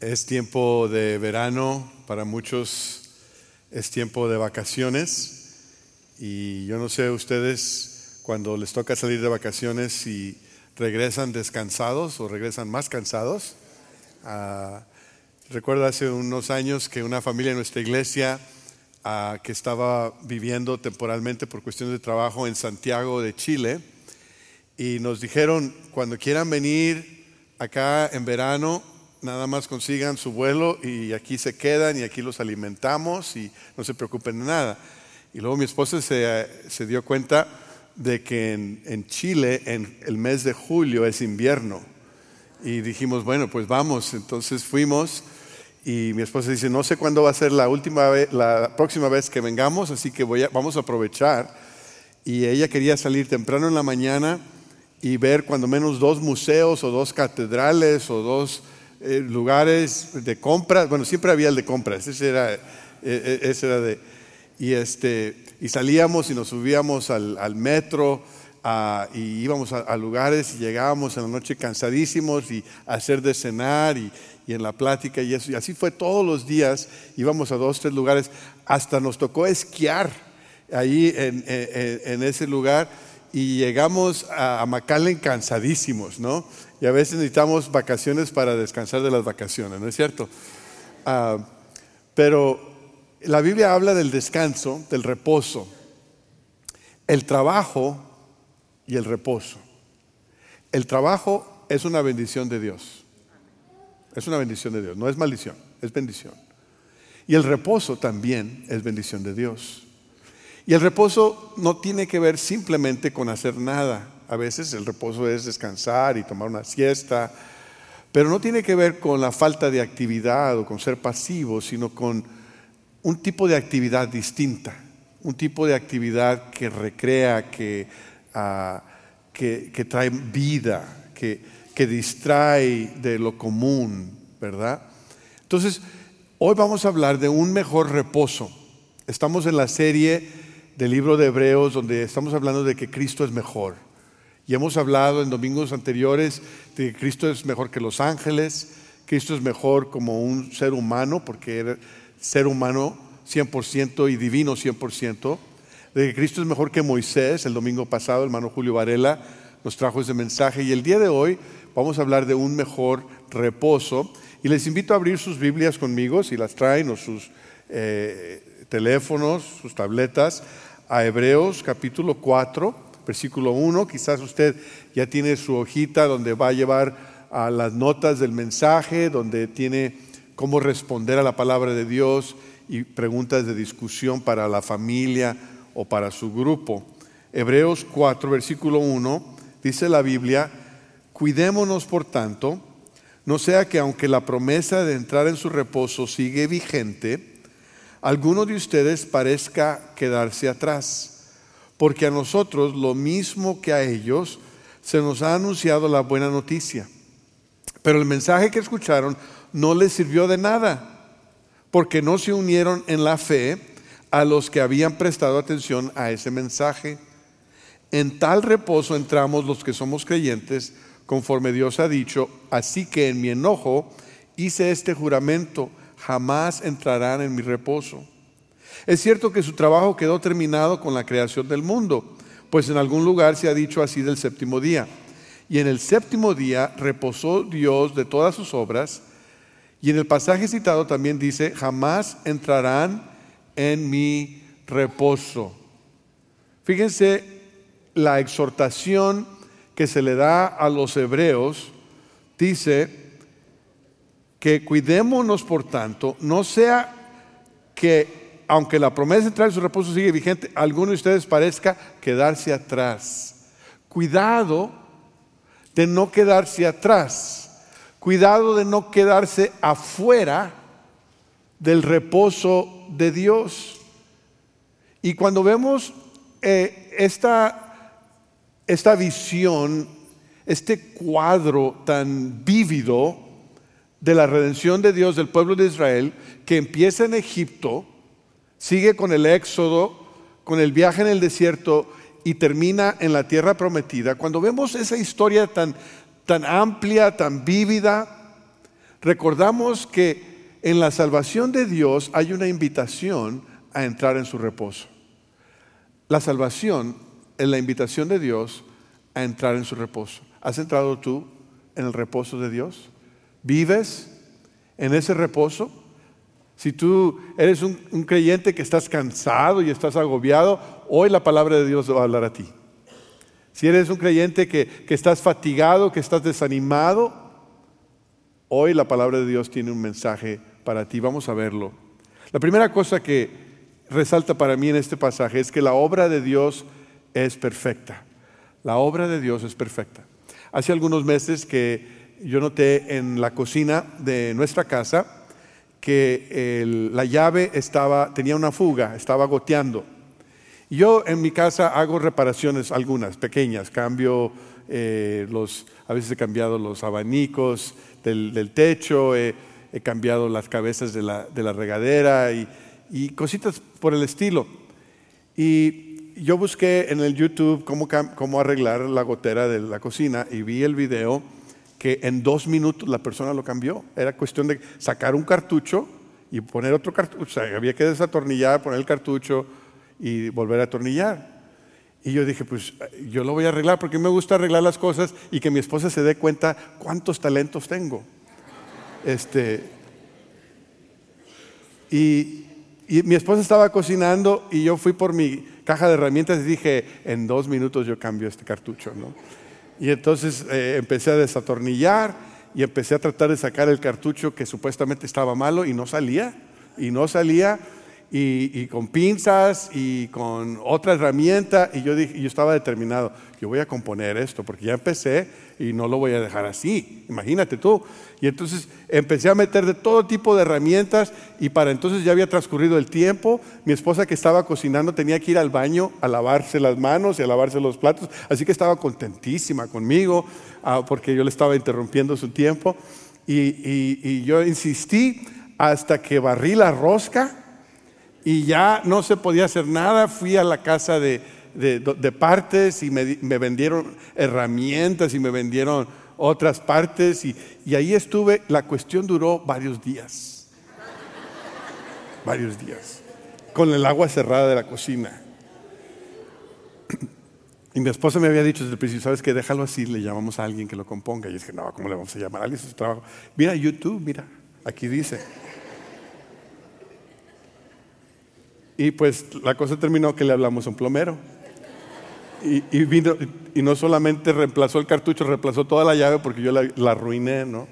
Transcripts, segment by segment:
Es tiempo de verano, para muchos es tiempo de vacaciones y yo no sé ustedes cuando les toca salir de vacaciones si regresan descansados o regresan más cansados. Ah, recuerdo hace unos años que una familia en nuestra iglesia ah, que estaba viviendo temporalmente por cuestiones de trabajo en Santiago de Chile y nos dijeron cuando quieran venir acá en verano nada más consigan su vuelo y aquí se quedan y aquí los alimentamos y no se preocupen de nada. Y luego mi esposa se, se dio cuenta de que en, en, Chile en el mes de julio es invierno. Y dijimos, bueno, pues vamos. Entonces fuimos y mi esposa dice, no sé cuándo va a ser la, última la próxima vez que vengamos, así que voy vamos a aprovechar. Y ella quería salir temprano en la mañana y ver cuando menos dos museos o dos catedrales o dos eh, lugares de compras, bueno, siempre había el de compras, ese era, eh, eh, ese era de... Y, este, y salíamos y nos subíamos al, al metro y íbamos a, lugares y llegábamos en la noche cansadísimos y a hacer de cenar y, y, en la plática y eso. Y así fue todos los días, íbamos a dos, tres lugares, hasta nos tocó esquiar ahí en, en, en ese lugar y llegamos a, McAllen cansadísimos, ¿no? Y a veces necesitamos vacaciones para descansar de las vacaciones, ¿no es cierto? Ah, pero la Biblia habla del descanso, del reposo, el trabajo y el reposo. El trabajo es una bendición de Dios. Es una bendición de Dios, no es maldición, es bendición. Y el reposo también es bendición de Dios. Y el reposo no tiene que ver simplemente con hacer nada. A veces el reposo es descansar y tomar una siesta, pero no tiene que ver con la falta de actividad o con ser pasivo, sino con un tipo de actividad distinta, un tipo de actividad que recrea, que, uh, que, que, trae vida, que, que distrae de lo común, ¿verdad? Entonces, hoy vamos a hablar de un mejor reposo. Estamos en la serie del libro de Hebreos donde estamos hablando de que Cristo es mejor. Y hemos hablado en domingos anteriores de que Cristo es mejor que los ángeles, Cristo es mejor como un ser humano, porque era ser humano 100% y divino 100%, de que Cristo es mejor que Moisés, el domingo pasado el hermano Julio Varela nos trajo ese mensaje, y el día de hoy vamos a hablar de un mejor reposo, y les invito a abrir sus Biblias conmigo, si las traen, o sus eh, teléfonos, sus tabletas, a Hebreos capítulo 4 versículo 1. Quizás usted ya tiene su hojita donde va a llevar a las notas del mensaje, donde tiene cómo responder a la palabra de Dios y preguntas de discusión para la familia o para su grupo. Hebreos 4, versículo 1, dice la Biblia, cuidémonos por tanto, no sea que aunque la promesa de entrar en su reposo sigue vigente, alguno de ustedes parezca quedarse atrás porque a nosotros, lo mismo que a ellos, se nos ha anunciado la buena noticia. Pero el mensaje que escucharon no les sirvió de nada, porque no se unieron en la fe a los que habían prestado atención a ese mensaje. En tal reposo entramos los que somos creyentes, conforme Dios ha dicho, así que en mi enojo hice este juramento, jamás entrarán en mi reposo. Es cierto que su trabajo quedó terminado con la creación del mundo, pues en algún lugar se ha dicho así del séptimo día. Y en el séptimo día reposó Dios de todas sus obras. Y en el pasaje citado también dice, jamás entrarán en mi reposo. Fíjense la exhortación que se le da a los hebreos, dice que cuidémonos por tanto, no sea que aunque la promesa de entrar en su reposo sigue vigente, alguno de ustedes parezca quedarse atrás. Cuidado de no quedarse atrás. Cuidado de no quedarse afuera del reposo de Dios. Y cuando vemos eh, esta, esta visión, este cuadro tan vívido de la redención de Dios del pueblo de Israel, que empieza en Egipto, sigue con el éxodo, con el viaje en el desierto y termina en la tierra prometida, cuando vemos esa historia tan, tan amplia, tan vívida, recordamos que en la salvación de Dios hay una invitación a entrar en su reposo. La salvación es la invitación de Dios a entrar en su reposo. ¿Has entrado tú en el reposo de Dios? ¿Vives en ese reposo? Si tú eres un, creyente que estás cansado y estás agobiado, hoy la palabra de Dios va a hablar a ti. Si eres un creyente que, que estás fatigado, que estás desanimado, hoy la palabra de Dios tiene un mensaje para ti. Vamos a verlo. La primera cosa que resalta para mí en este pasaje es que la obra de Dios es perfecta. La obra de Dios es perfecta. Hace algunos meses que yo noté en la cocina de nuestra casa, que la llave tenía una fuga, estaba goteando. Yo en mi casa hago reparaciones, algunas pequeñas, cambio eh, los, a veces he cambiado los abanicos del, techo, he, cambiado las cabezas de la, regadera y, y, cositas por el estilo. Y yo busqué en el YouTube cómo arreglar la gotera de la cocina y vi el video que en dos minutos la persona lo cambió. Era cuestión de sacar un cartucho y poner otro cartucho. O sea, había que desatornillar, poner el cartucho y volver a atornillar. Y yo dije, pues yo lo voy a arreglar porque me gusta arreglar las cosas y que mi esposa se dé cuenta cuántos talentos tengo. Este, y, y mi esposa estaba cocinando y yo fui por mi caja de herramientas y dije, en dos minutos yo cambio este cartucho, ¿no? Y entonces eh, empecé a desatornillar y empecé a tratar de sacar el cartucho que supuestamente estaba malo y no salía. Y no salía. Y, con pinzas y con otra herramienta. Y yo, dije, yo estaba determinado, yo voy a componer esto porque ya empecé y no lo voy a dejar así. Imagínate tú. Y entonces empecé a meter de todo tipo de herramientas y para entonces ya había transcurrido el tiempo. Mi esposa que estaba cocinando tenía que ir al baño a lavarse las manos y a lavarse los platos. Así que estaba contentísima conmigo ah, porque yo le estaba interrumpiendo su tiempo. Y, y yo insistí hasta que barrí la rosca y ya no se podía hacer nada. Fui a la casa de partes y me, vendieron herramientas y me vendieron otras partes y, ahí estuve, la cuestión duró varios días, varios días, con el agua cerrada de la cocina. Y mi esposa me había dicho desde el principio, ¿sabes qué? Déjalo así, le llamamos a alguien que lo componga. Y yo dije, no, ¿cómo le vamos a llamar a alguien? su trabajo. Mira YouTube, mira, aquí dice. Y pues la cosa terminó que le hablamos a un plomero. Y, vino, y no solamente reemplazó el cartucho, reemplazó toda la llave porque yo la, arruiné, ¿no?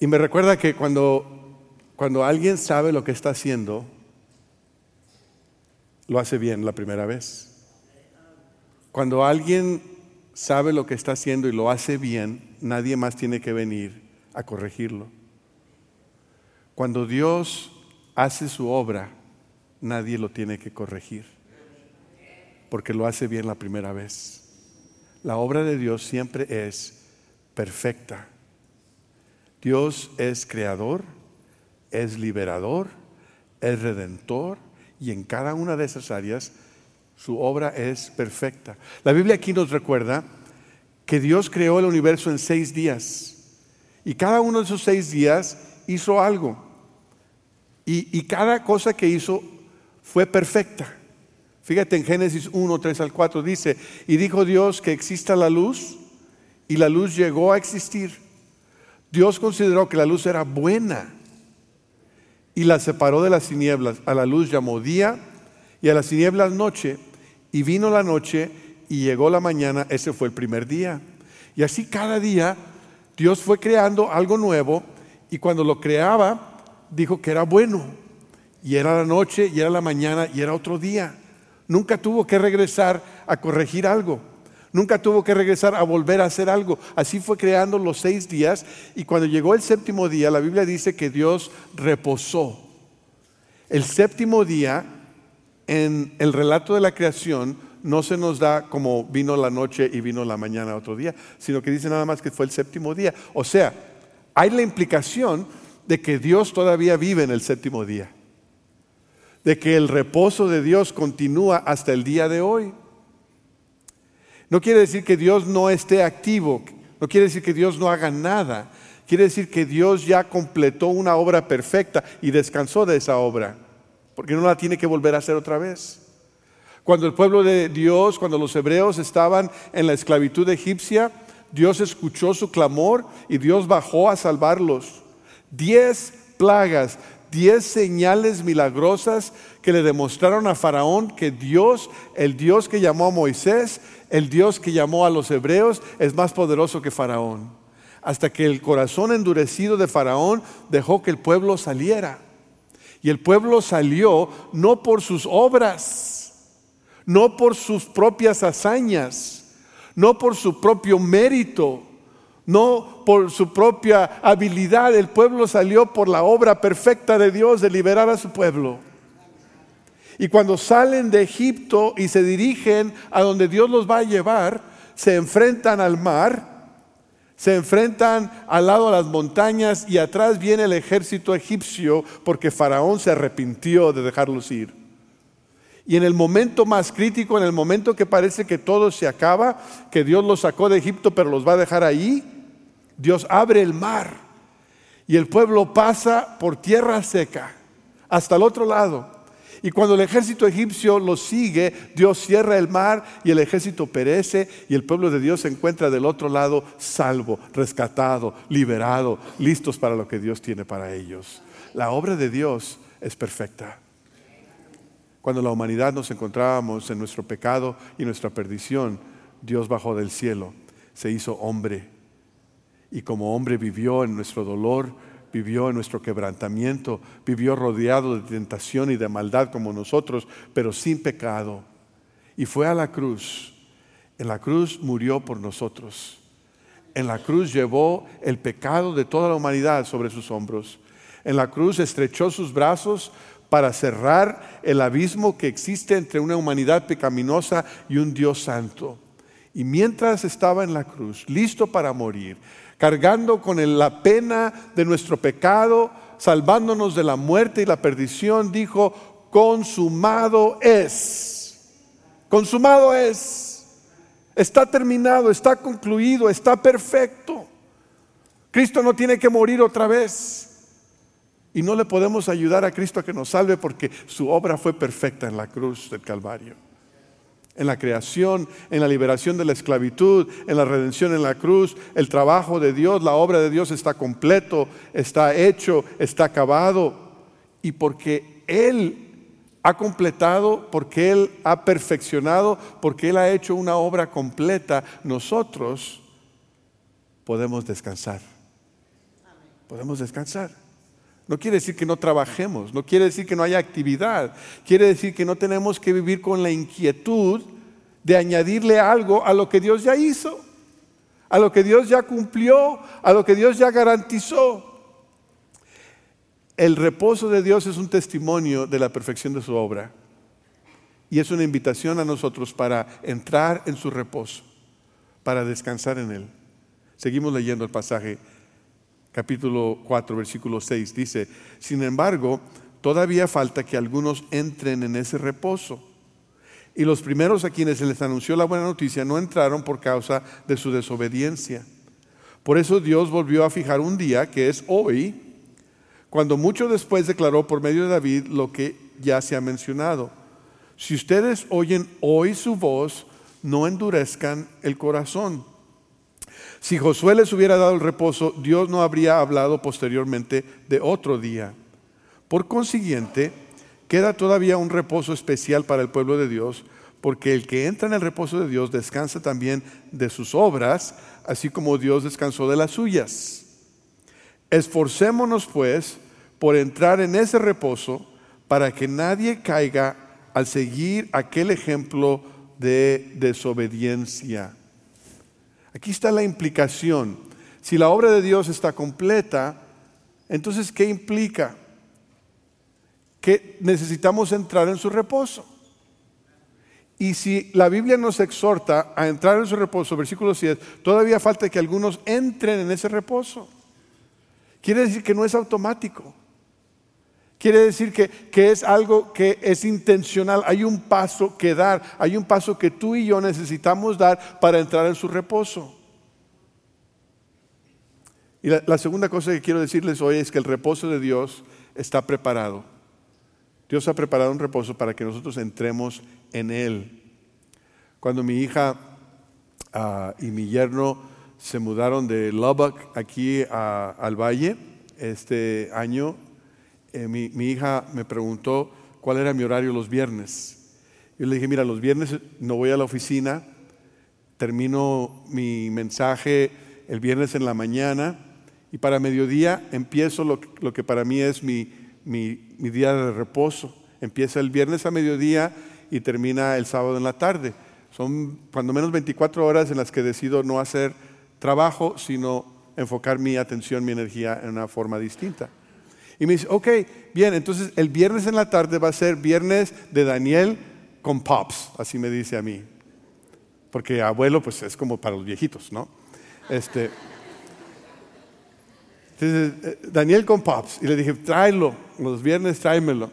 Y me recuerda que cuando, cuando alguien sabe lo que está haciendo, lo hace bien la primera vez. Cuando alguien sabe lo que está haciendo y lo hace bien, nadie más tiene que venir a corregirlo. Cuando Dios hace su obra, nadie lo tiene que corregir porque lo hace bien la primera vez. La obra de Dios siempre es perfecta. Dios es creador, es liberador, es redentor y en cada una de esas áreas su obra es perfecta. La Biblia aquí nos recuerda que Dios creó el universo en seis días y cada uno de esos seis días hizo algo y, cada cosa que hizo fue perfecta. Fíjate en Génesis 1, 3 al 4 dice, y dijo Dios que exista la luz, y la luz llegó a existir. Dios consideró que la luz era buena y la separó de las tinieblas. A la luz llamó día y a las tinieblas noche, y vino la noche y llegó la mañana, ese fue el primer día. Y así cada día Dios fue creando algo nuevo y cuando lo creaba dijo que era bueno. Y era la noche y era la mañana y era otro día. Nunca tuvo que regresar a corregir algo. Nunca tuvo que regresar a volver a hacer algo. Así fue creando los seis días y cuando llegó el séptimo día, la Biblia dice que Dios reposó. El séptimo día, en el relato de la creación, no se nos da como vino la noche y vino la mañana otro día, sino que dice nada más que fue el séptimo día. O sea, hay la implicación de que Dios todavía vive en el séptimo día de que el reposo de Dios continúa hasta el día de hoy. No quiere decir que Dios no esté activo, No quiere decir que Dios no haga nada. Quiere decir que Dios ya completó una obra perfecta y descansó de esa obra, porque no la tiene que volver a hacer otra vez. Cuando el pueblo de Dios, cuando los hebreos estaban en la esclavitud egipcia, Dios escuchó su clamor y Dios bajó a salvarlos. Diez plagas, diez señales milagrosas que le demostraron a Faraón que Dios, el Dios que llamó a Moisés, el Dios que llamó a los hebreos, es más poderoso que Faraón. Hasta que el corazón endurecido de Faraón dejó que el pueblo saliera. Y el pueblo salió no por sus obras, no por sus propias hazañas, no por su propio mérito, no por su propia habilidad. El pueblo salió por la obra perfecta de Dios de liberar a su pueblo. Y cuando salen de Egipto y se dirigen a donde Dios los va a llevar, se enfrentan al mar, se enfrentan al lado de las montañas y atrás viene el ejército egipcio porque Faraón se arrepintió de dejarlos ir. Y en el momento más crítico, en el momento que parece que todo se acaba, que Dios los sacó de Egipto pero los va a dejar ahí, Dios abre el mar y el pueblo pasa por tierra seca hasta el otro lado. Y cuando el ejército egipcio los sigue, Dios cierra el mar y el ejército perece y el pueblo de Dios se encuentra del otro lado salvo, rescatado, liberado, listos para lo que Dios tiene para ellos. La obra de Dios es perfecta. Cuando la humanidad nos encontrábamos en nuestro pecado y nuestra perdición, Dios bajó del cielo, se hizo hombre y como hombre vivió en nuestro dolor, vivió en nuestro quebrantamiento, vivió rodeado de tentación y de maldad como nosotros, pero sin pecado. Y fue a la cruz. En la cruz murió por nosotros. En la cruz llevó el pecado de toda la humanidad sobre sus hombros. En la cruz estrechó sus brazos para cerrar el abismo que existe entre una humanidad pecaminosa y un Dios santo. Y mientras estaba en la cruz, listo para morir, cargando con la pena de nuestro pecado, salvándonos de la muerte y la perdición, dijo, consumado es, consumado es, está terminado, está concluido, está perfecto. Cristo no tiene que morir otra vez. Y no le podemos ayudar a Cristo a que nos salve porque su obra fue perfecta en la cruz del Calvario en la creación, en la liberación de la esclavitud, en la redención en la cruz, el trabajo de Dios, la obra de Dios está completo, está hecho, está acabado. Y porque Él ha completado, porque Él ha perfeccionado, porque Él ha hecho una obra completa, nosotros podemos descansar. Podemos descansar. No quiere decir que no trabajemos, no quiere decir que no haya actividad, quiere decir que no tenemos que vivir con la inquietud de añadirle algo a lo que Dios ya hizo, a lo que Dios ya cumplió, a lo que Dios ya garantizó. El reposo de Dios es un testimonio de la perfección de su obra y es una invitación a nosotros para entrar en su reposo, para descansar en él. Seguimos leyendo el pasaje capítulo 4, versículo 6. Dice, sin embargo, todavía falta que algunos entren en ese reposo. Y los primeros a quienes se les anunció la buena noticia no entraron por causa de su desobediencia. Por eso Dios volvió a fijar un día, que es hoy, cuando mucho después declaró por medio de David lo que ya se ha mencionado. Si ustedes oyen hoy su voz, no endurezcan el corazón si Josué les hubiera dado el reposo, Dios no habría hablado posteriormente de otro día. Por consiguiente, queda todavía un reposo especial para el pueblo de Dios, porque el que entra en el reposo de Dios descansa también de sus obras, así como Dios descansó de las suyas. Esforcémonos pues por entrar en ese reposo para que nadie caiga al seguir aquel ejemplo de desobediencia. Aquí está la implicación. Si la obra de Dios está completa, entonces ¿qué implica? Que necesitamos entrar en su reposo. Y si la Biblia nos exhorta a entrar en su reposo, versículo 7, todavía falta que algunos entren en ese reposo. Quiere decir que no es automático. Quiere decir que, que, es algo que es intencional. Hay un paso que dar, hay un paso que tú y yo necesitamos dar para entrar en su reposo. Y la, segunda cosa que quiero decirles hoy es que el reposo de Dios está preparado. Dios ha preparado un reposo para que nosotros entremos en Él. Cuando mi hija ah, y mi yerno se mudaron de Lubbock aquí al valle este año, eh, mi, hija me preguntó cuál era mi horario los viernes. Yo le dije, mira, los viernes no voy a la oficina, termino mi mensaje el viernes en la mañana y para mediodía empiezo lo, que para mí es mi, día de reposo. Empieza el viernes a mediodía y termina el sábado en la tarde. Son cuando menos 24 horas en las que decido no hacer trabajo, sino enfocar mi atención, mi energía en una forma distinta. Y me dice, ok, bien, entonces el viernes en la tarde va a ser viernes de Daniel con pops, así me dice a mí. Porque abuelo, pues es como para los viejitos, ¿no? Este, entonces, eh, Daniel con pops. Y le dije, tráelo, los viernes tráemelo.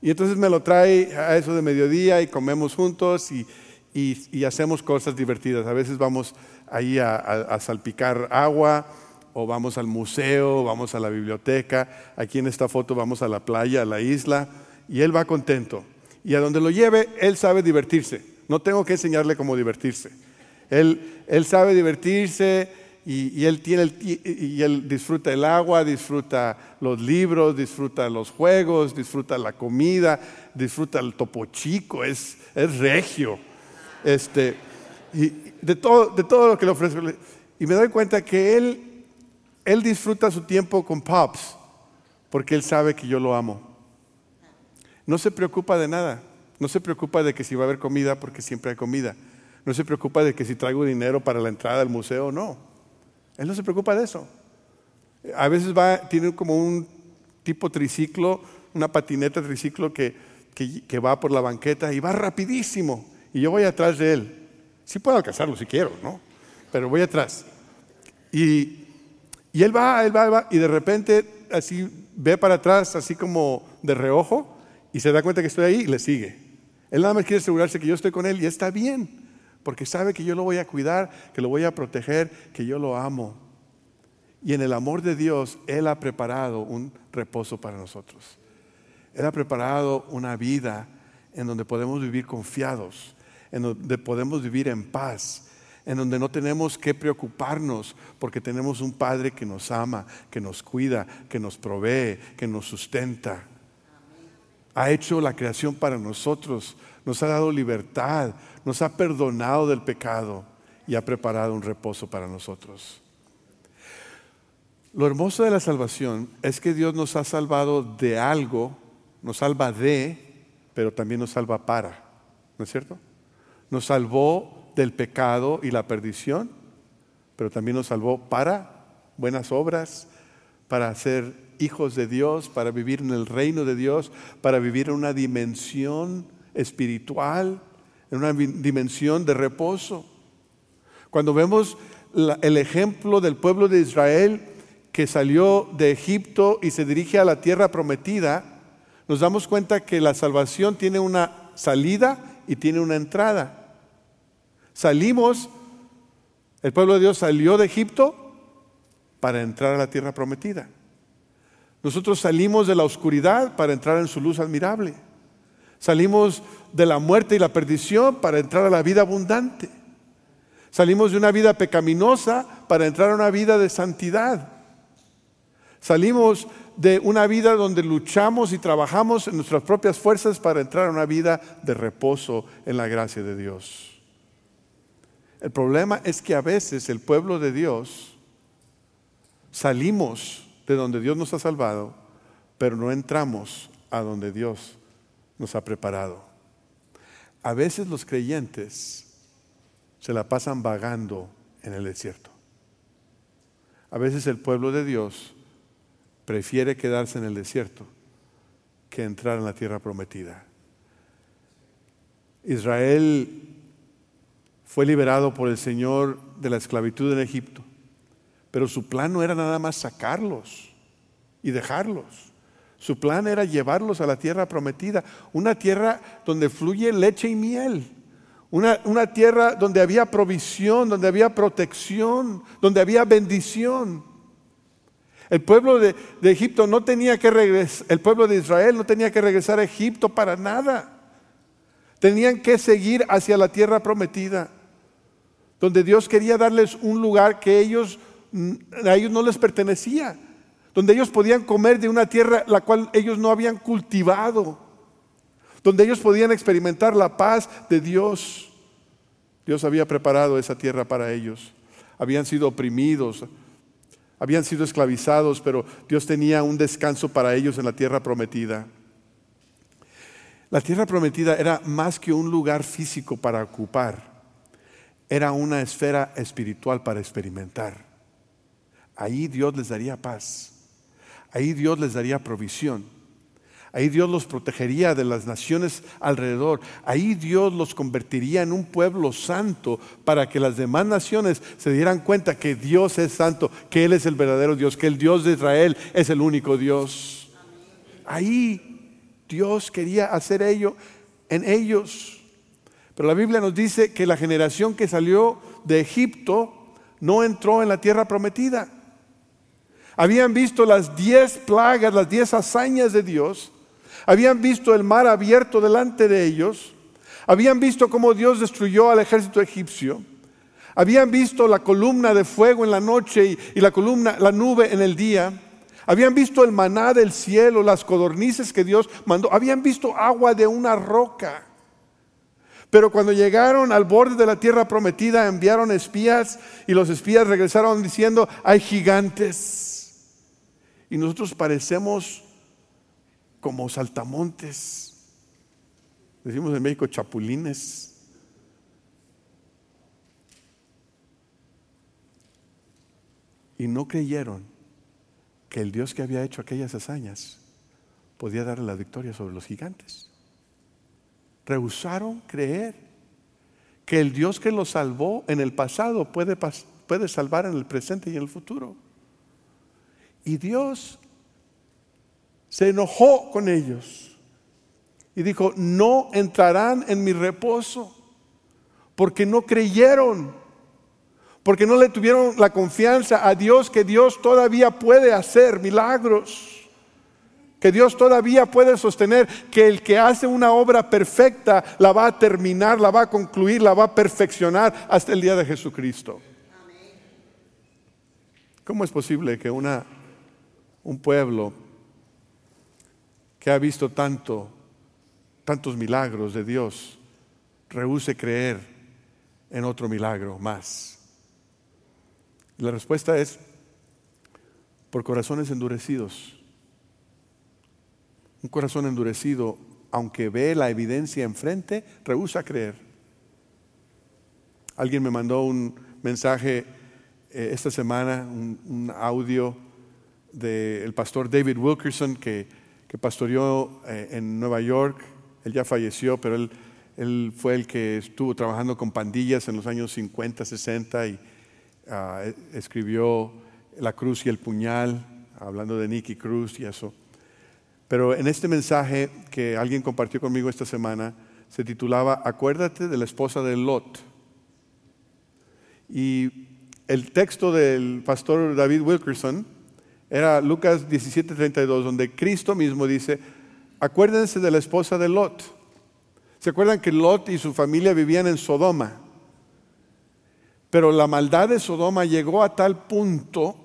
Y entonces me lo trae a eso de mediodía y comemos juntos y, y, hacemos cosas divertidas. A veces vamos ahí a salpicar agua o vamos al museo, vamos a la biblioteca. Aquí en esta foto vamos a la playa, a la isla, y él va contento. Y a donde lo lleve, él sabe divertirse. No tengo que enseñarle cómo divertirse. Él, él sabe divertirse y, él tiene y él disfruta el agua, disfruta los libros, disfruta los juegos, disfruta la comida, disfruta el topo chico, es, es regio. Este, y de todo, de todo lo que le ofrezco. Y me doy cuenta que él él disfruta su tiempo con Pops porque Él sabe que yo lo amo. No se preocupa de nada. No se preocupa de que si va a haber comida porque siempre hay comida. No se preocupa de que si traigo dinero para la entrada al museo, no. Él no se preocupa de eso. A veces va, tiene como un tipo triciclo, una patineta triciclo que, que, va por la banqueta y va rapidísimo. Y yo voy atrás de él. Sí puedo alcanzarlo si quiero, ¿no? Pero voy atrás. Y y él va, él va, va, y de repente así ve para atrás, así como de reojo, y se da cuenta que estoy ahí y le sigue. Él nada más quiere asegurarse que yo estoy con él y está bien, porque sabe que yo lo voy a cuidar, que lo voy a proteger, que yo lo amo. Y en el amor de Dios, Él ha preparado un reposo para nosotros. Él ha preparado una vida en donde podemos vivir confiados, en donde podemos vivir en paz, en donde no tenemos que preocuparnos porque tenemos un Padre que nos ama, que nos cuida, que nos provee, que nos sustenta. Ha hecho la creación para nosotros, nos ha dado libertad, nos ha perdonado del pecado y ha preparado un reposo para nosotros. Lo hermoso de la salvación es que Dios nos ha salvado de algo, nos salva de, pero también nos salva para, ¿no es cierto? Nos salvó del pecado y la perdición, pero también nos salvó para buenas obras, para ser hijos de Dios, para vivir en el reino de Dios, para vivir en una dimensión espiritual, en una dimensión de reposo. Cuando vemos el ejemplo del pueblo de Israel que salió de Egipto y se dirige a la tierra prometida, nos damos cuenta que la salvación tiene una salida y tiene una entrada. Salimos, el pueblo de Dios salió de Egipto para entrar a la tierra prometida. Nosotros salimos de la oscuridad para entrar en su luz admirable. Salimos de la muerte y la perdición para entrar a la vida abundante. Salimos de una vida pecaminosa para entrar a una vida de santidad. Salimos de una vida donde luchamos y trabajamos en nuestras propias fuerzas para entrar a una vida de reposo en la gracia de Dios. El problema es que a veces el pueblo de Dios salimos de donde Dios nos ha salvado, pero no entramos a donde Dios nos ha preparado. A veces los creyentes se la pasan vagando en el desierto. A veces el pueblo de Dios prefiere quedarse en el desierto que entrar en la tierra prometida. Israel fue liberado por el Señor de la esclavitud en Egipto. Pero su plan no era nada más sacarlos y dejarlos. Su plan era llevarlos a la tierra prometida, una tierra donde fluye leche y miel, una, una, tierra donde había provisión, donde había protección, donde había bendición. El pueblo de, de Egipto no tenía que regresar, el pueblo de Israel no tenía que regresar a Egipto para nada. Tenían que seguir hacia la tierra prometida, donde Dios quería darles un lugar que ellos, a ellos no les pertenecía, donde ellos podían comer de una tierra la cual ellos no habían cultivado, donde ellos podían experimentar la paz de Dios. Dios había preparado esa tierra para ellos. Habían sido oprimidos, habían sido esclavizados, pero Dios tenía un descanso para ellos en la tierra prometida. La tierra prometida era más que un lugar físico para ocupar, era una esfera espiritual para experimentar. Ahí Dios les daría paz, ahí Dios les daría provisión, ahí Dios los protegería de las naciones alrededor, ahí Dios los convertiría en un pueblo santo para que las demás naciones se dieran cuenta que Dios es santo, que Él es el verdadero Dios, que el Dios de Israel es el único Dios. Ahí Dios quería hacer ello en ellos. Pero la Biblia nos dice que la generación que salió de Egipto no entró en la tierra prometida. Habían visto las diez plagas, las diez hazañas de Dios. Habían visto el mar abierto delante de ellos. Habían visto cómo Dios destruyó al ejército egipcio. Habían visto la columna de fuego en la noche y, la columna, la nube en el día. Habían visto el maná del cielo, las codornices que Dios mandó. Habían visto agua de una roca. Pero cuando llegaron al borde de la tierra prometida, enviaron espías y los espías regresaron diciendo, hay gigantes. Y nosotros parecemos como saltamontes. Decimos en México chapulines. Y no creyeron que el Dios que había hecho aquellas hazañas podía darle la victoria sobre los gigantes. Rehusaron creer que el Dios que los salvó en el pasado puede, puede salvar en el presente y en el futuro. Y Dios se enojó con ellos y dijo, no entrarán en mi reposo porque no creyeron porque no le tuvieron la confianza a Dios que Dios todavía puede hacer milagros, que Dios todavía puede sostener, que el que hace una obra perfecta la va a terminar, la va a concluir, la va a perfeccionar hasta el día de Jesucristo. ¿Cómo es posible que una, un pueblo que ha visto tanto, tantos milagros de Dios, rehúse creer en otro milagro más? La respuesta es por corazones endurecidos. Un corazón endurecido, aunque ve la evidencia enfrente, rehúsa creer. Alguien me mandó un mensaje eh, esta semana, un, audio del pastor David Wilkerson que, que pastoreó eh, en Nueva York. Él ya falleció, pero él, él fue el que estuvo trabajando con pandillas en los años 50, 60 y Ah, escribió La cruz y el puñal, hablando de Nicky Cruz y eso. Pero en este mensaje que alguien compartió conmigo esta semana, se titulaba Acuérdate de la esposa de Lot. Y el texto del pastor David Wilkerson era Lucas 17:32, donde Cristo mismo dice, acuérdense de la esposa de Lot. ¿Se acuerdan que Lot y su familia vivían en Sodoma? Pero la maldad de Sodoma llegó a tal punto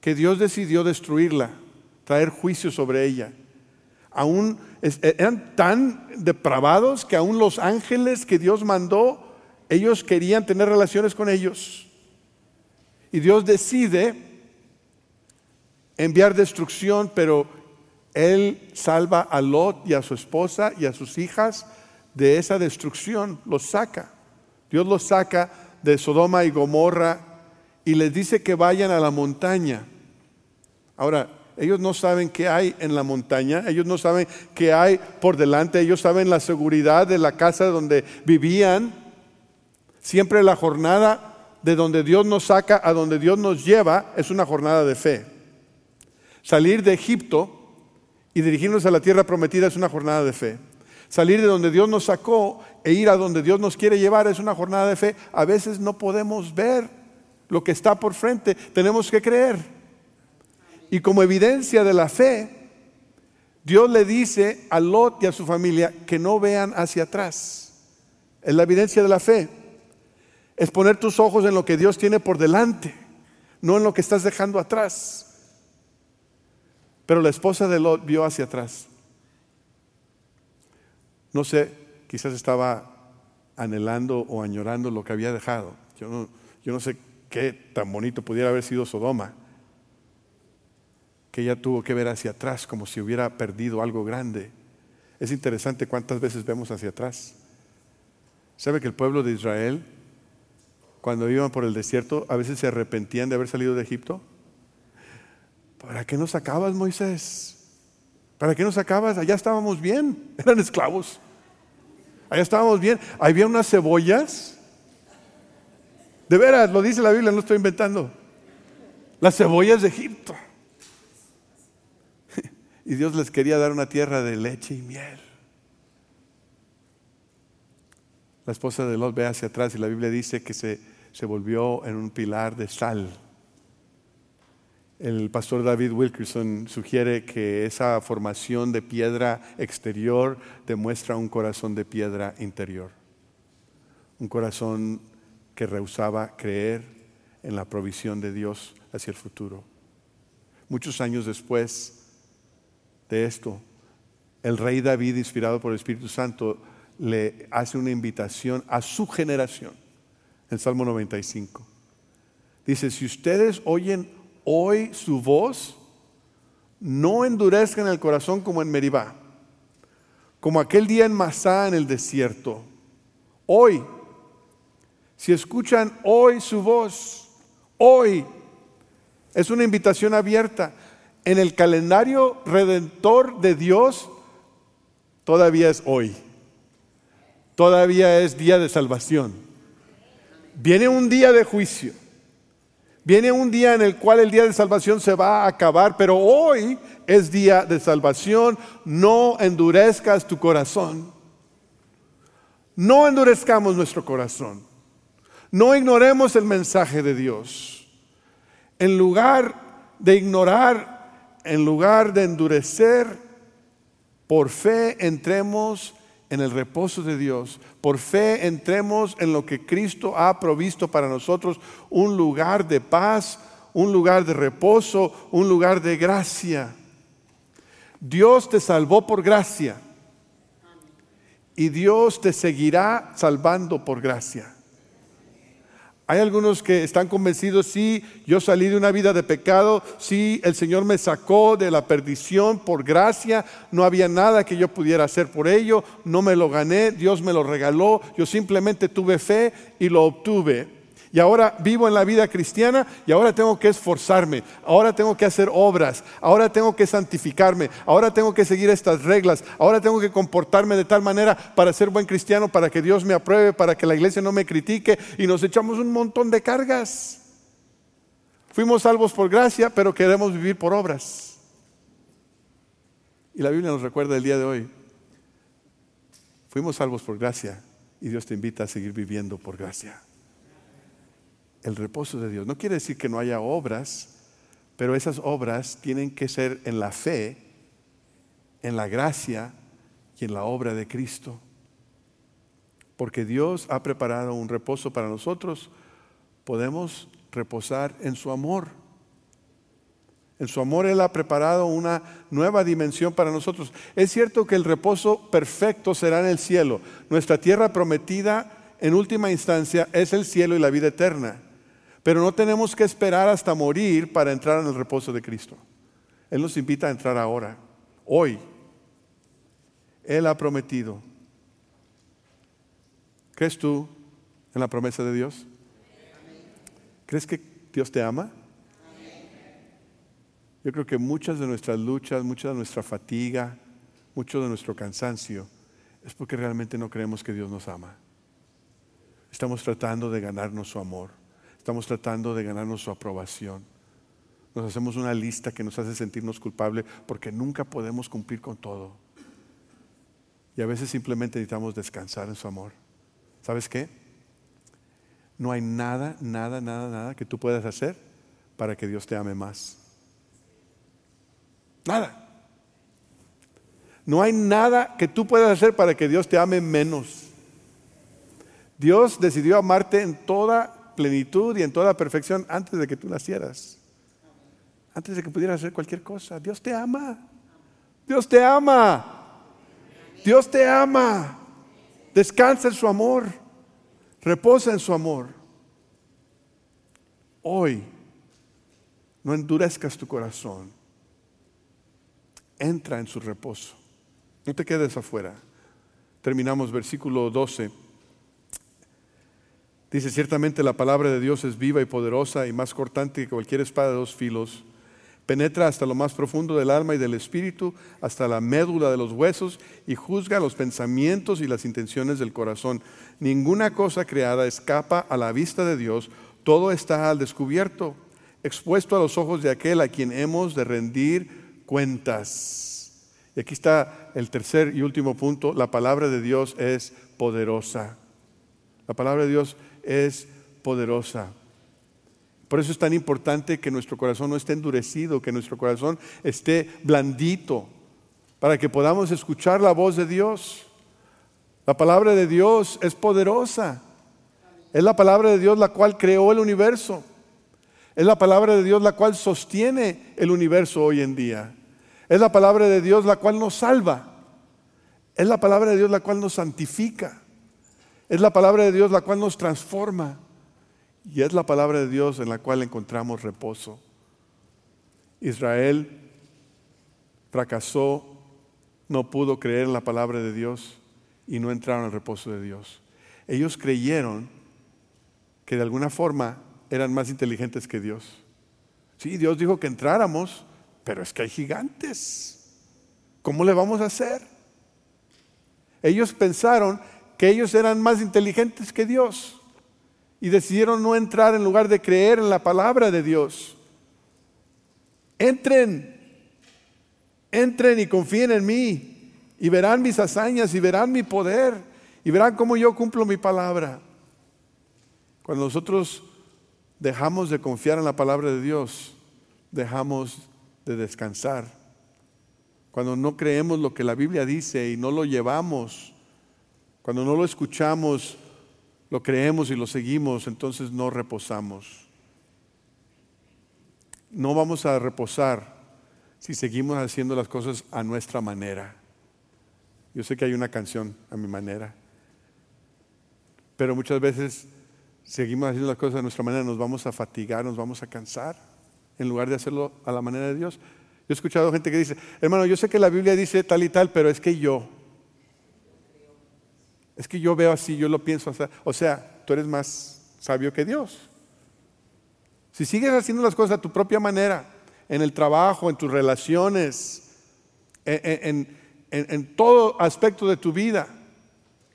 que Dios decidió destruirla, traer juicio sobre ella. Aún eran tan depravados que aún los ángeles que Dios mandó, ellos querían tener relaciones con ellos. Y Dios decide enviar destrucción, pero Él salva a Lot y a su esposa y a sus hijas de esa destrucción, los saca. Dios los saca de Sodoma y Gomorra y les dice que vayan a la montaña. Ahora, ellos no saben qué hay en la montaña, ellos no saben qué hay por delante, ellos saben la seguridad de la casa donde vivían. Siempre la jornada de donde Dios nos saca a donde Dios nos lleva es una jornada de fe. Salir de Egipto y dirigirnos a la tierra prometida es una jornada de fe. Salir de donde Dios nos sacó e ir a donde Dios nos quiere llevar es una jornada de fe. A veces no podemos ver lo que está por frente, tenemos que creer. Y como evidencia de la fe, Dios le dice a Lot y a su familia que no vean hacia atrás. Es la evidencia de la fe. Es poner tus ojos en lo que Dios tiene por delante, no en lo que estás dejando atrás. Pero la esposa de Lot vio hacia atrás. No sé, quizás estaba anhelando o añorando lo que había dejado. Yo no, yo no sé qué tan bonito pudiera haber sido Sodoma, que ella tuvo que ver hacia atrás como si hubiera perdido algo grande. Es interesante cuántas veces vemos hacia atrás. ¿Sabe que el pueblo de Israel, cuando iban por el desierto, a veces se arrepentían de haber salido de Egipto? ¿Para qué nos sacabas, Moisés? ¿Para qué nos sacabas? Allá estábamos bien, eran esclavos. Allá estábamos bien. Había unas cebollas. De veras, lo dice la Biblia, no estoy inventando. Las cebollas de Egipto. Y Dios les quería dar una tierra de leche y miel. La esposa de Lot ve hacia atrás y la Biblia dice que se, se volvió en un pilar de sal. El pastor David Wilkerson sugiere que esa formación de piedra exterior demuestra un corazón de piedra interior. Un corazón que rehusaba creer en la provisión de Dios hacia el futuro. Muchos años después, de esto, el rey David, inspirado por el Espíritu Santo, le hace una invitación a su generación. En Salmo 95. Dice, si ustedes oyen hoy su voz, no endurezcan el corazón como en Meribá, como aquel día en Masá en el desierto. Hoy, si escuchan hoy su voz, hoy, es una invitación abierta en el calendario redentor de Dios todavía es hoy. Todavía es día de salvación. Viene un día de juicio. Viene un día en el cual el día de salvación se va a acabar, pero hoy es día de salvación. No endurezcas tu corazón. No endurezcamos nuestro corazón. No ignoremos el mensaje de Dios. En lugar de ignorar en lugar de endurecer, por fe entremos en el reposo de Dios. Por fe entremos en lo que Cristo ha provisto para nosotros, un lugar de paz, un lugar de reposo, un lugar de gracia. Dios te salvó por gracia y Dios te seguirá salvando por gracia. Hay algunos que están convencidos, sí, yo salí de una vida de pecado, sí, el Señor me sacó de la perdición por gracia, no había nada que yo pudiera hacer por ello, no me lo gané, Dios me lo regaló, yo simplemente tuve fe y lo obtuve y ahora vivo en la vida cristiana y ahora tengo que esforzarme, ahora tengo que hacer obras, ahora tengo que santificarme, ahora tengo que seguir estas reglas, ahora tengo que comportarme de tal manera para ser buen cristiano, para que Dios me apruebe, para que la iglesia no me critique y nos echamos un montón de cargas. Fuimos salvos por gracia, pero queremos vivir por obras. Y la Biblia nos recuerda el día de hoy. Fuimos salvos por gracia y Dios te invita a seguir viviendo por gracia el reposo de Dios. No quiere decir que no haya obras, pero esas obras tienen que ser en la fe, en la gracia y en la obra de Cristo. Porque Dios ha preparado un reposo para nosotros, podemos reposar en su amor. En su amor Él ha preparado una nueva dimensión para nosotros. Es cierto que el reposo perfecto será en el cielo. Nuestra tierra prometida en última instancia es el cielo y la vida eterna. Pero no tenemos que esperar hasta morir para entrar en el reposo de Cristo. Él nos invita a entrar ahora, hoy. Él ha prometido. ¿Crees tú en la promesa de Dios? ¿Crees que Dios te ama? Yo creo que muchas de nuestras luchas, mucha de nuestra fatiga, mucho de nuestro cansancio es porque realmente no creemos que Dios nos ama. Estamos tratando de ganarnos su amor. Estamos tratando de ganarnos su aprobación. Nos hacemos una lista que nos hace sentirnos culpables porque nunca podemos cumplir con todo. Y a veces simplemente necesitamos descansar en su amor. ¿Sabes qué? No hay nada, nada, nada, nada que tú puedas hacer para que Dios te ame más. Nada. No hay nada que tú puedas hacer para que Dios te ame menos. Dios decidió amarte en toda plenitud y en toda perfección antes de que tú nacieras. Antes de que pudieras hacer cualquier cosa. Dios te ama. Dios te ama. Dios te ama. Descansa en su amor. Reposa en su amor. Hoy, no endurezcas tu corazón. Entra en su reposo. No te quedes afuera. Terminamos versículo 12. Dice, ciertamente la palabra de Dios es viva y poderosa y más cortante que cualquier espada de dos filos. Penetra hasta lo más profundo del alma y del espíritu, hasta la médula de los huesos y juzga los pensamientos y las intenciones del corazón. Ninguna cosa creada escapa a la vista de Dios, todo está al descubierto, expuesto a los ojos de aquel a quien hemos de rendir cuentas. Y aquí está el tercer y último punto, la palabra de Dios es poderosa. La palabra de Dios es poderosa. Por eso es tan importante que nuestro corazón no esté endurecido, que nuestro corazón esté blandito, para que podamos escuchar la voz de Dios. La palabra de Dios es poderosa. Es la palabra de Dios la cual creó el universo. Es la palabra de Dios la cual sostiene el universo hoy en día. Es la palabra de Dios la cual nos salva. Es la palabra de Dios la cual nos santifica. Es la palabra de Dios la cual nos transforma. Y es la palabra de Dios en la cual encontramos reposo. Israel fracasó, no pudo creer en la palabra de Dios y no entraron al reposo de Dios. Ellos creyeron que de alguna forma eran más inteligentes que Dios. Sí, Dios dijo que entráramos, pero es que hay gigantes. ¿Cómo le vamos a hacer? Ellos pensaron que ellos eran más inteligentes que Dios y decidieron no entrar en lugar de creer en la palabra de Dios. Entren, entren y confíen en mí y verán mis hazañas y verán mi poder y verán cómo yo cumplo mi palabra. Cuando nosotros dejamos de confiar en la palabra de Dios, dejamos de descansar. Cuando no creemos lo que la Biblia dice y no lo llevamos, cuando no lo escuchamos, lo creemos y lo seguimos, entonces no reposamos. No vamos a reposar si seguimos haciendo las cosas a nuestra manera. Yo sé que hay una canción a mi manera, pero muchas veces seguimos haciendo las cosas a nuestra manera, nos vamos a fatigar, nos vamos a cansar en lugar de hacerlo a la manera de Dios. Yo he escuchado gente que dice, hermano, yo sé que la Biblia dice tal y tal, pero es que yo, es que yo veo así, yo lo pienso así. O sea, tú eres más sabio que Dios. Si sigues haciendo las cosas a tu propia manera, en el trabajo, en tus relaciones, en, todo aspecto de tu vida,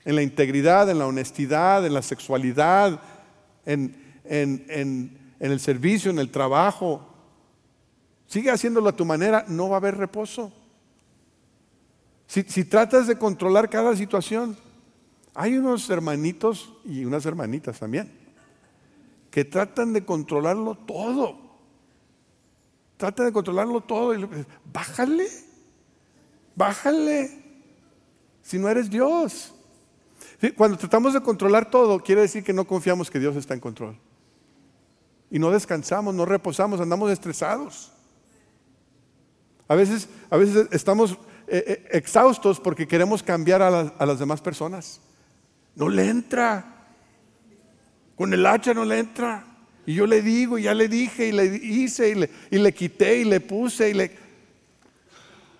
en la integridad, en la honestidad, en la sexualidad, en, el servicio, en el trabajo, Sigue haciéndolo a tu manera, no va a haber reposo. Si, tratas de controlar cada situación, hay unos hermanitos y unas hermanitas también que tratan de controlarlo todo. Tratan de controlarlo todo y bájale, bájale, si no eres Dios. Cuando tratamos de controlar todo, quiere decir que no confiamos que Dios está en control. Y no descansamos, no reposamos, andamos estresados. A veces, a veces estamos eh, eh, exhaustos porque queremos cambiar a, las demás personas. No le entra. Con el hacha no le entra. Y yo le digo, ya le dije, y le hice, y le, quité, y le puse, y le...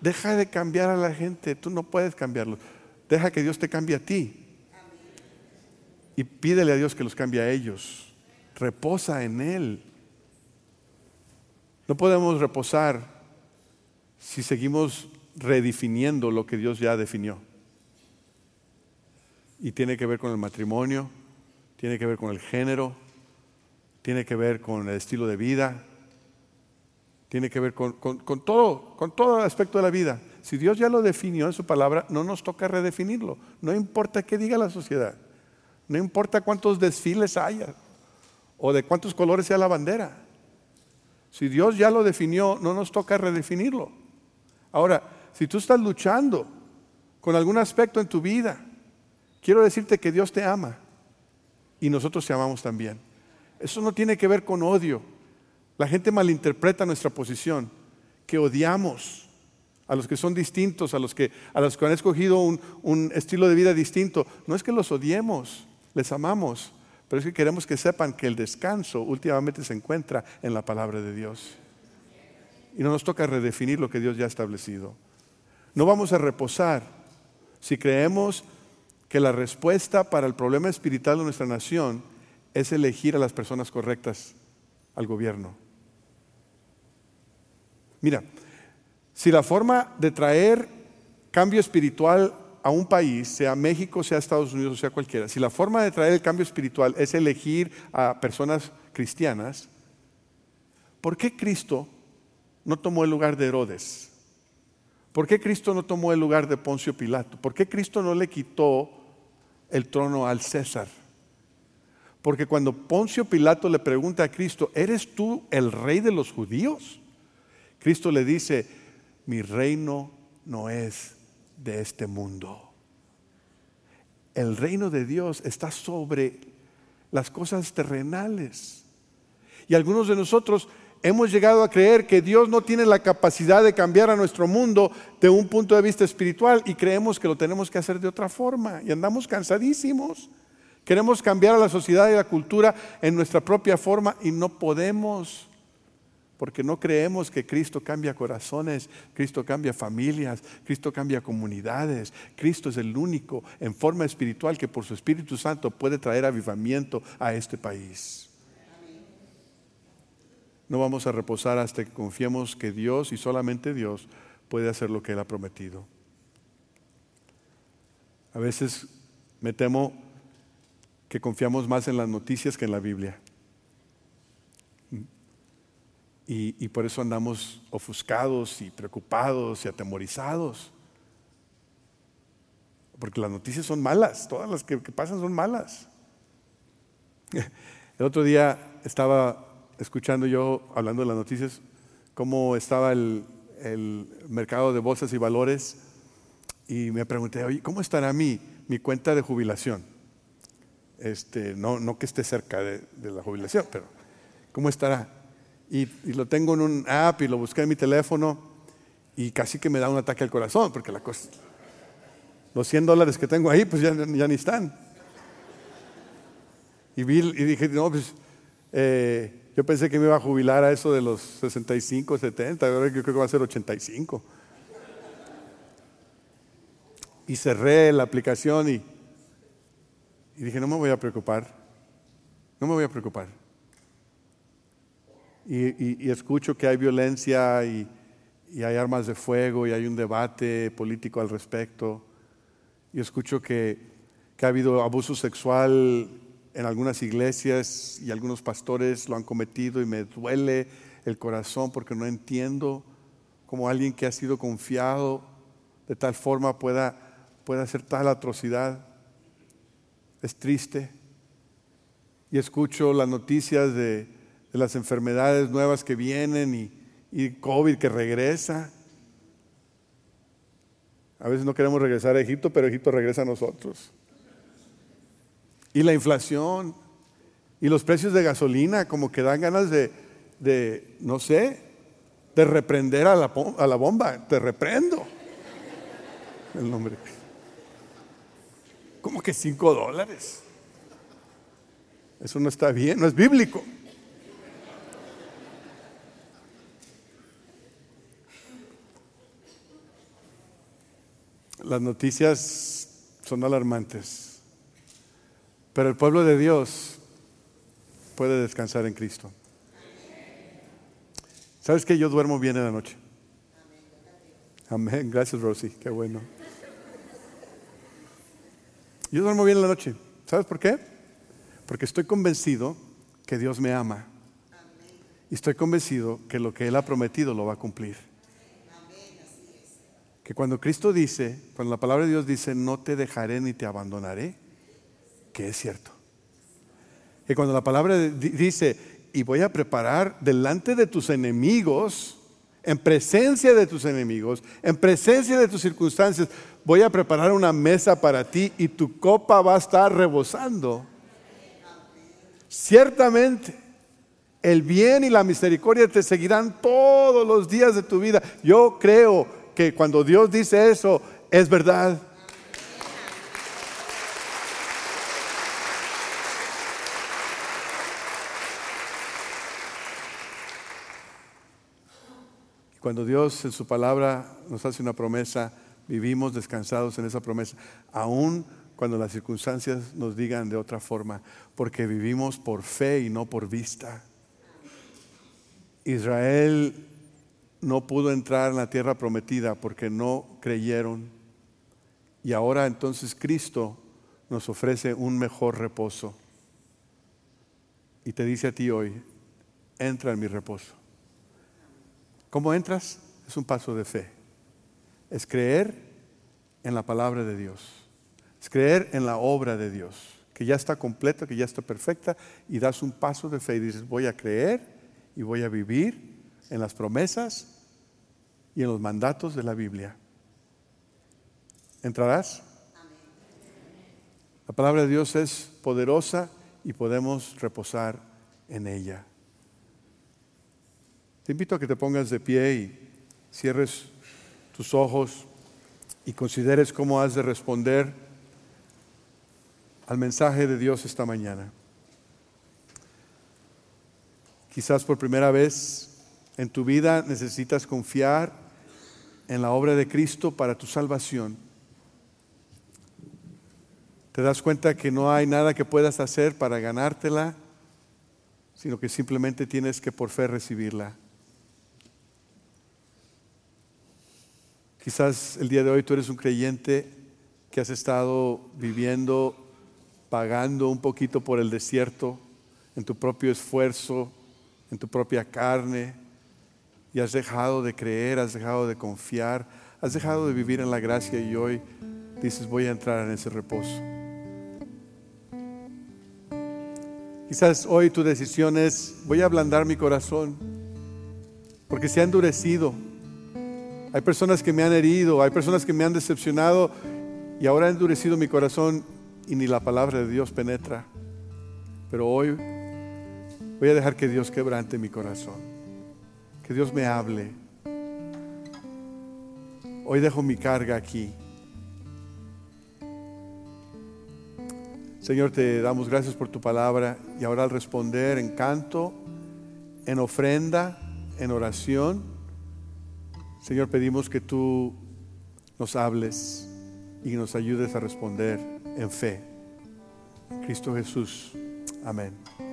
Deja de cambiar a la gente, tú no puedes cambiarlo. Deja que Dios te cambie a ti. Y pídele a Dios que los cambie a ellos. Reposa en Él. No podemos reposar si seguimos redefiniendo lo que Dios ya definió. Y tiene que ver con el matrimonio, tiene que ver con el género, tiene que ver con el estilo de vida, tiene que ver con, todo, con todo aspecto de la vida. Si Dios ya lo definió en su palabra, no nos toca redefinirlo. No importa qué diga la sociedad, no importa cuántos desfiles haya o de cuántos colores sea la bandera. Si Dios ya lo definió, no nos toca redefinirlo. Ahora, si tú estás luchando con algún aspecto en tu vida, quiero decirte que Dios te ama y nosotros te amamos también. Eso no tiene que ver con odio. La gente malinterpreta nuestra posición, que odiamos a los que son distintos, a los que, a los que han escogido un, un estilo de vida distinto. No es que los odiemos, les amamos, pero es que queremos que sepan que el descanso últimamente se encuentra en la palabra de Dios. Y no nos toca redefinir lo que Dios ya ha establecido. No vamos a reposar si creemos que la respuesta para el problema espiritual de nuestra nación es elegir a las personas correctas al gobierno. Mira, si la forma de traer cambio espiritual a un país, sea México, sea Estados Unidos, o sea cualquiera, si la forma de traer el cambio espiritual es elegir a personas cristianas, ¿por qué Cristo no tomó el lugar de Herodes? ¿Por qué Cristo no tomó el lugar de Poncio Pilato? ¿Por qué Cristo no le quitó el trono al César? Porque cuando Poncio Pilato le pregunta a Cristo, ¿eres tú el rey de los judíos? Cristo le dice, mi reino no es de este mundo. El reino de Dios está sobre las cosas terrenales. Y algunos de nosotros hemos llegado a creer que Dios no tiene la capacidad de cambiar a nuestro mundo de un punto de vista espiritual y creemos que lo tenemos que hacer de otra forma y andamos cansadísimos. Queremos cambiar a la sociedad y la cultura en nuestra propia forma y no podemos porque no creemos que Cristo cambia corazones, Cristo cambia familias, Cristo cambia comunidades. Cristo es el único en forma espiritual que por su Espíritu Santo puede traer avivamiento a este país. No vamos a reposar hasta que confiemos que Dios y solamente Dios puede hacer lo que Él ha prometido. A veces me temo que confiamos más en las noticias que en la Biblia. Y, por eso andamos ofuscados y preocupados y atemorizados. Porque las noticias son malas, todas las que pasan son malas. El otro día estaba escuchando yo, hablando de las noticias, cómo estaba el, mercado de bolsas y valores y me pregunté, oye, ¿cómo estará mi, mi cuenta de jubilación? Este, no, no que esté cerca de, la jubilación, pero ¿cómo estará? Y, lo tengo en un app y lo busqué en mi teléfono y casi que me da un ataque al corazón, porque la cosa, los 100 dólares que tengo ahí, pues ya, ni están. Y, vi, dije, no, pues eh, yo pensé que me iba a jubilar a eso de los 65, 70, ahora yo creo que va a ser 85. Y cerré la aplicación y, dije, no me voy a preocupar, no me voy a preocupar. Y, escucho que hay violencia y, hay armas de fuego y hay un debate político al respecto. Y escucho que ha habido abuso sexual en algunas iglesias y algunos pastores lo han cometido y me duele el corazón porque no entiendo cómo alguien que ha sido confiado de tal forma pueda, pueda hacer tal atrocidad. Es triste. Y escucho las noticias de, las enfermedades nuevas que vienen y, y COVID que regresa. A veces no queremos regresar a Egipto, pero Egipto regresa a nosotros y la inflación y los precios de gasolina, como que dan ganas de, no sé, de reprender a la, a la bomba. Te reprendo. El nombre. ¿Cómo que cinco dólares? Eso no está bien, no es bíblico. Las noticias son alarmantes. Pero el pueblo de Dios puede descansar en Cristo. ¿Sabes que yo duermo bien en la noche? Amén. Gracias, Rosy. Qué bueno. Yo duermo bien en la noche. ¿Sabes por qué? Porque estoy convencido que Dios me ama. Y estoy convencido que lo que Él ha prometido lo va a cumplir. Que cuando Cristo dice, cuando la palabra de Dios dice, no te dejaré ni te abandonaré, que es cierto. Y cuando la palabra dice, y voy a preparar delante de tus enemigos en presencia de tus enemigos, en presencia de tus circunstancias, voy a preparar una mesa para ti y tu copa va a estar rebosando. Ciertamente, el bien y la misericordia te seguirán todos los días de tu vida. Yo creo que cuando Dios dice eso, es verdad. Cuando Dios en su palabra nos hace una promesa, vivimos descansados en esa promesa, aun cuando las circunstancias nos digan de otra forma, porque vivimos por fe y no por vista. Israel no pudo entrar en la tierra prometida porque no creyeron. Y ahora entonces Cristo nos ofrece un mejor reposo. Y te dice a ti hoy, entra en mi reposo. ¿Cómo entras? Es un paso de fe. Es creer en la palabra de Dios. Es creer en la obra de Dios, que ya está completa, que ya está perfecta, y das un paso de fe y dices, voy a creer y voy a vivir en las promesas y en los mandatos de la Biblia. ¿Entrarás? La palabra de Dios es poderosa y podemos reposar en ella. Te invito a que te pongas de pie y cierres tus ojos y consideres cómo has de responder al mensaje de Dios esta mañana. Quizás por primera vez en tu vida necesitas confiar en la obra de Cristo para tu salvación. Te das cuenta que no hay nada que puedas hacer para ganártela, sino que simplemente tienes que por fe recibirla. Quizás el día de hoy tú eres un creyente que has estado viviendo, pagando un poquito por el desierto, en tu propio esfuerzo, en tu propia carne, y has dejado de creer, has dejado de confiar, has dejado de vivir en la gracia y hoy dices voy a entrar en ese reposo. Quizás hoy tu decisión es voy a ablandar mi corazón porque se ha endurecido hay personas que me han herido, hay personas que me han decepcionado y ahora ha endurecido mi corazón y ni la palabra de Dios penetra. Pero hoy voy a dejar que Dios quebrante mi corazón, que Dios me hable. Hoy dejo mi carga aquí. Señor, te damos gracias por tu palabra y ahora al responder en canto, en ofrenda, en oración, Señor, pedimos que tú nos hables y nos ayudes a responder en fe. Cristo Jesús. Amén.